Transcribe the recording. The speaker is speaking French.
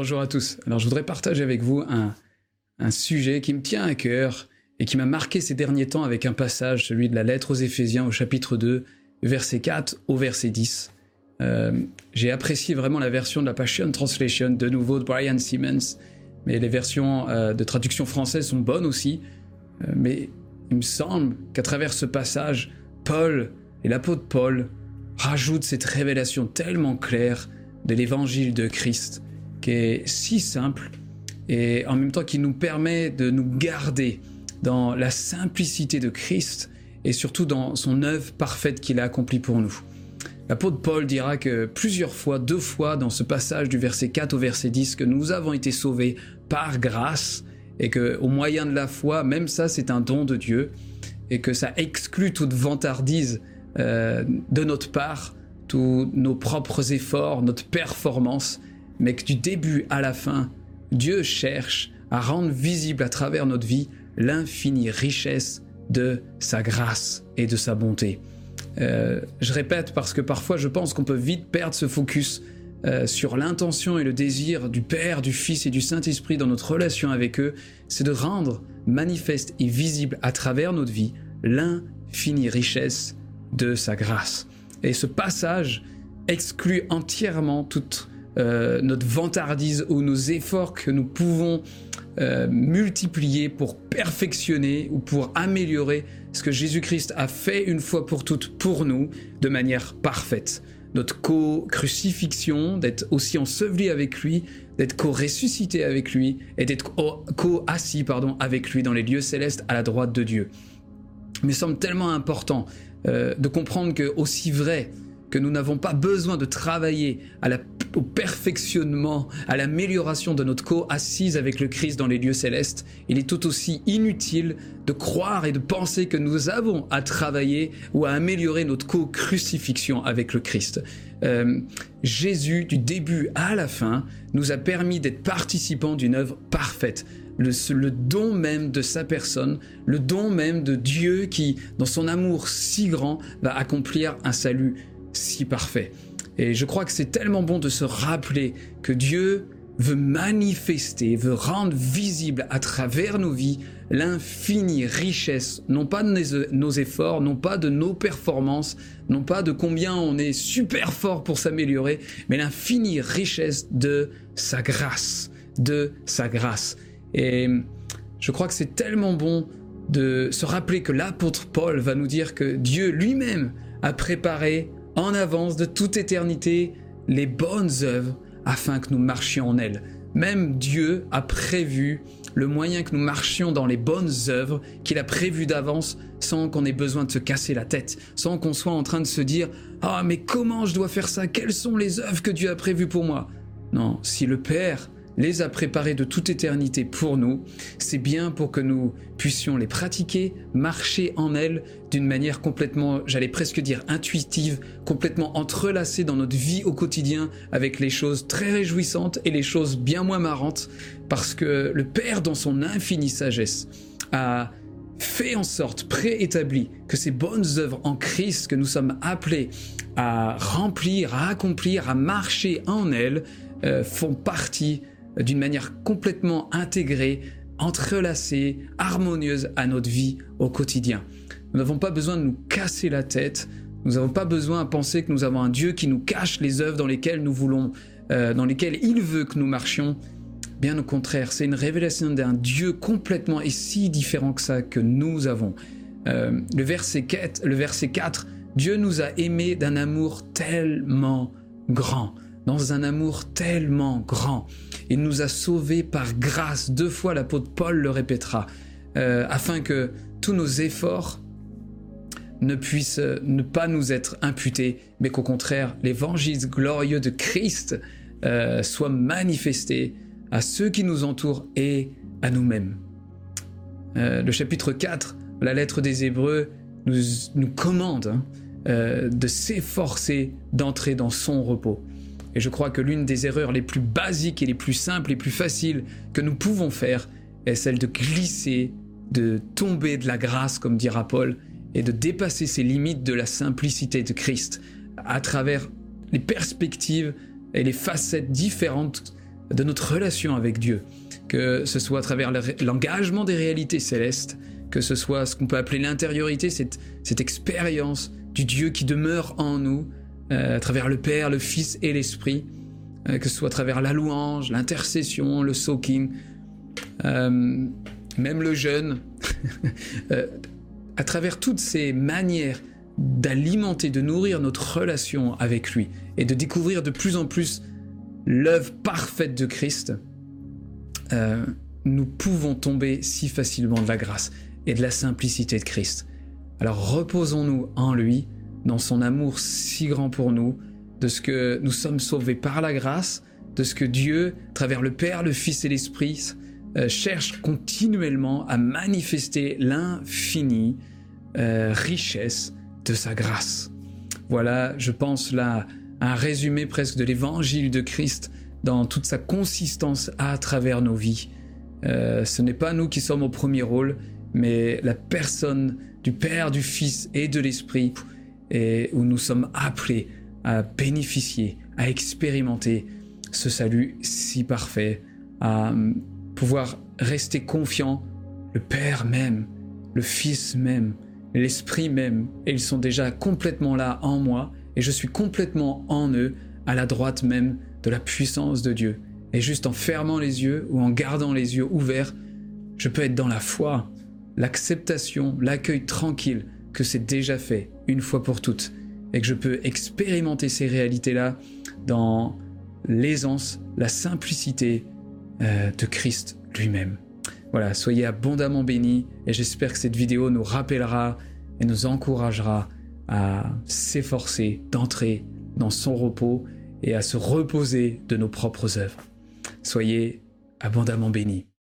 Bonjour à tous. Alors je voudrais partager avec vous un, sujet qui me tient à cœur et qui m'a marqué ces derniers temps avec un passage, celui de la lettre aux Éphésiens au chapitre 2, verset 4 au verset 10. Euh, J'ai apprécié vraiment la version de la Passion Translation, de nouveau de Brian Simmons, mais les versions euh, de traduction française sont bonnes aussi. Euh, mais il me semble qu'à travers ce passage, Paul et l'apôtre Paul rajoutent cette révélation tellement claire de l'évangile de Christ, qui est si simple et en même temps qui nous permet de nous garder dans la simplicité de Christ et surtout dans son œuvre parfaite qu'il a accomplie pour nous. L'apôtre Paul dira que plusieurs fois, deux fois dans ce passage du verset 4 au verset 10, que nous avons été sauvés par grâce et que au moyen de la foi, même ça c'est un don de Dieu et que ça exclut toute vantardise euh, de notre part, tous nos propres efforts, notre performance, mais que du début à la fin, Dieu cherche à rendre visible à travers notre vie l'infinie richesse de sa grâce et de sa bonté. Euh, je répète parce que parfois je pense qu'on peut vite perdre ce focus euh, sur l'intention et le désir du Père, du Fils et du Saint-Esprit dans notre relation avec eux, c'est de rendre manifeste et visible à travers notre vie l'infinie richesse de sa grâce. Et ce passage exclut entièrement toute euh, notre vantardise ou nos efforts que nous pouvons euh, multiplier pour perfectionner ou pour améliorer ce que Jésus-Christ a fait une fois pour toutes pour nous de manière parfaite. Notre co-crucifixion, d'être aussi enseveli avec lui, d'être co-ressuscité avec lui et d'être co-assis pardon, avec lui dans les lieux célestes à la droite de Dieu. Il semble tellement important euh, de comprendre que aussi vrai que nous n'avons pas besoin de travailler à la, au perfectionnement, à l'amélioration de notre co-assise avec le Christ dans les lieux célestes, il est tout aussi inutile de croire et de penser que nous avons à travailler ou à améliorer notre co-crucifixion avec le Christ. Euh, Jésus, du début à la fin, nous a permis d'être participants d'une œuvre parfaite. Le, don même de sa personne, le don même de Dieu qui, dans son amour si grand, va accomplir un salut si parfait. Et je crois que c'est tellement bon de se rappeler que Dieu veut manifester, veut rendre visible à travers nos vies l'infinie richesse, non pas de nos efforts, non pas de nos performances, non pas de combien on est super fort pour s'améliorer, mais l'infinie richesse de sa grâce, de sa grâce. Et je crois que c'est tellement bon de se rappeler que l'apôtre Paul va nous dire que Dieu lui-même a préparé en avance de toute éternité les bonnes œuvres afin que nous marchions en elles. Même Dieu a prévu le moyen que nous marchions dans les bonnes œuvres qu'il a prévu d'avance sans qu'on ait besoin de se casser la tête, sans qu'on soit en train de se dire Ah, mais comment je dois faire ça? Quelles sont les œuvres que Dieu a prévues pour moi Non, si le Père les a préparés de toute éternité pour nous, c'est bien pour que nous puissions les pratiquer, marcher en elles d'une manière complètement, j'allais presque dire intuitive, complètement entrelacée dans notre vie au quotidien avec les choses très réjouissantes et les choses bien moins marrantes, parce que le Père, dans son infinie sagesse, a fait en sorte, préétabli, que ces bonnes œuvres en Christ que nous sommes appelés à remplir, à accomplir, à marcher en elles, euh, font partie d'une manière complètement intégrée, entrelacée, harmonieuse à notre vie au quotidien. Nous n'avons pas besoin de nous casser la tête, nous n'avons pas besoin de penser que nous avons un Dieu qui nous cache les œuvres dans lesquelles nous voulons, euh, dans lesquelles il veut que nous marchions. Bien au contraire, c'est une révélation d'un Dieu complètement et si différent que ça que nous avons. Euh, le, verset 4, le verset 4, Dieu nous a aimés d'un amour tellement grand, dans un amour tellement grand. Il nous a sauvés par grâce. Deux fois l'apôtre Paul le répétera, euh, afin que tous nos efforts ne puissent ne pas nous être imputés, mais qu'au contraire, l'évangile glorieux de Christ euh, soit manifesté à ceux qui nous entourent et à nous-mêmes. Euh, le chapitre 4, la lettre des Hébreux, nous, nous commande hein, de s'efforcer d'entrer dans son repos. Et je crois que l'une des erreurs les plus basiques et les plus simples et plus faciles que nous pouvons faire est celle de glisser, de tomber de la grâce, comme dira Paul, et de dépasser ces limites de la simplicité de Christ à travers les perspectives et les facettes différentes de notre relation avec Dieu, que ce soit à travers l'engagement des réalités célestes, que ce soit ce qu'on peut appeler l'intériorité, cette, expérience du Dieu qui demeure en nous, à travers le Père, le Fils et l'Esprit, euh, que ce soit à travers la louange, l'intercession, le soaking, euh, même le jeûne, à travers toutes ces manières d'alimenter, de nourrir notre relation avec lui et de découvrir de plus en plus l'œuvre parfaite de Christ, nous pouvons tomber si facilement de la grâce et de la simplicité de Christ. Alors reposons-nous en lui, dans son amour si grand pour nous, de ce que nous sommes sauvés par la grâce, de ce que Dieu, à travers le Père, le Fils et l'Esprit, euh, cherche continuellement à manifester l'infinie euh, richesse de sa grâce. Voilà, je pense là, un résumé presque de l'évangile de Christ dans toute sa consistance à travers nos vies. Euh, ce n'est pas nous qui sommes au premier rôle, mais la personne du Père, du Fils et de l'Esprit, et où nous sommes appelés à bénéficier, à expérimenter ce salut si parfait, à hum, pouvoir rester confiant, le Père même, le Fils même, l'Esprit même, et ils sont déjà complètement là en moi, et je suis complètement en eux, à la droite même de la puissance de Dieu. Et juste en fermant les yeux ou en gardant les yeux ouverts, je peux être dans la foi, l'acceptation, l'accueil tranquille que c'est déjà fait une fois pour toutes et que je peux expérimenter ces réalités-là dans l'aisance, la simplicité euh, de Christ lui-même. Voilà, soyez abondamment bénis et j'espère que cette vidéo nous rappellera et nous encouragera à s'efforcer d'entrer dans son repos et à se reposer de nos propres œuvres. Soyez abondamment bénis.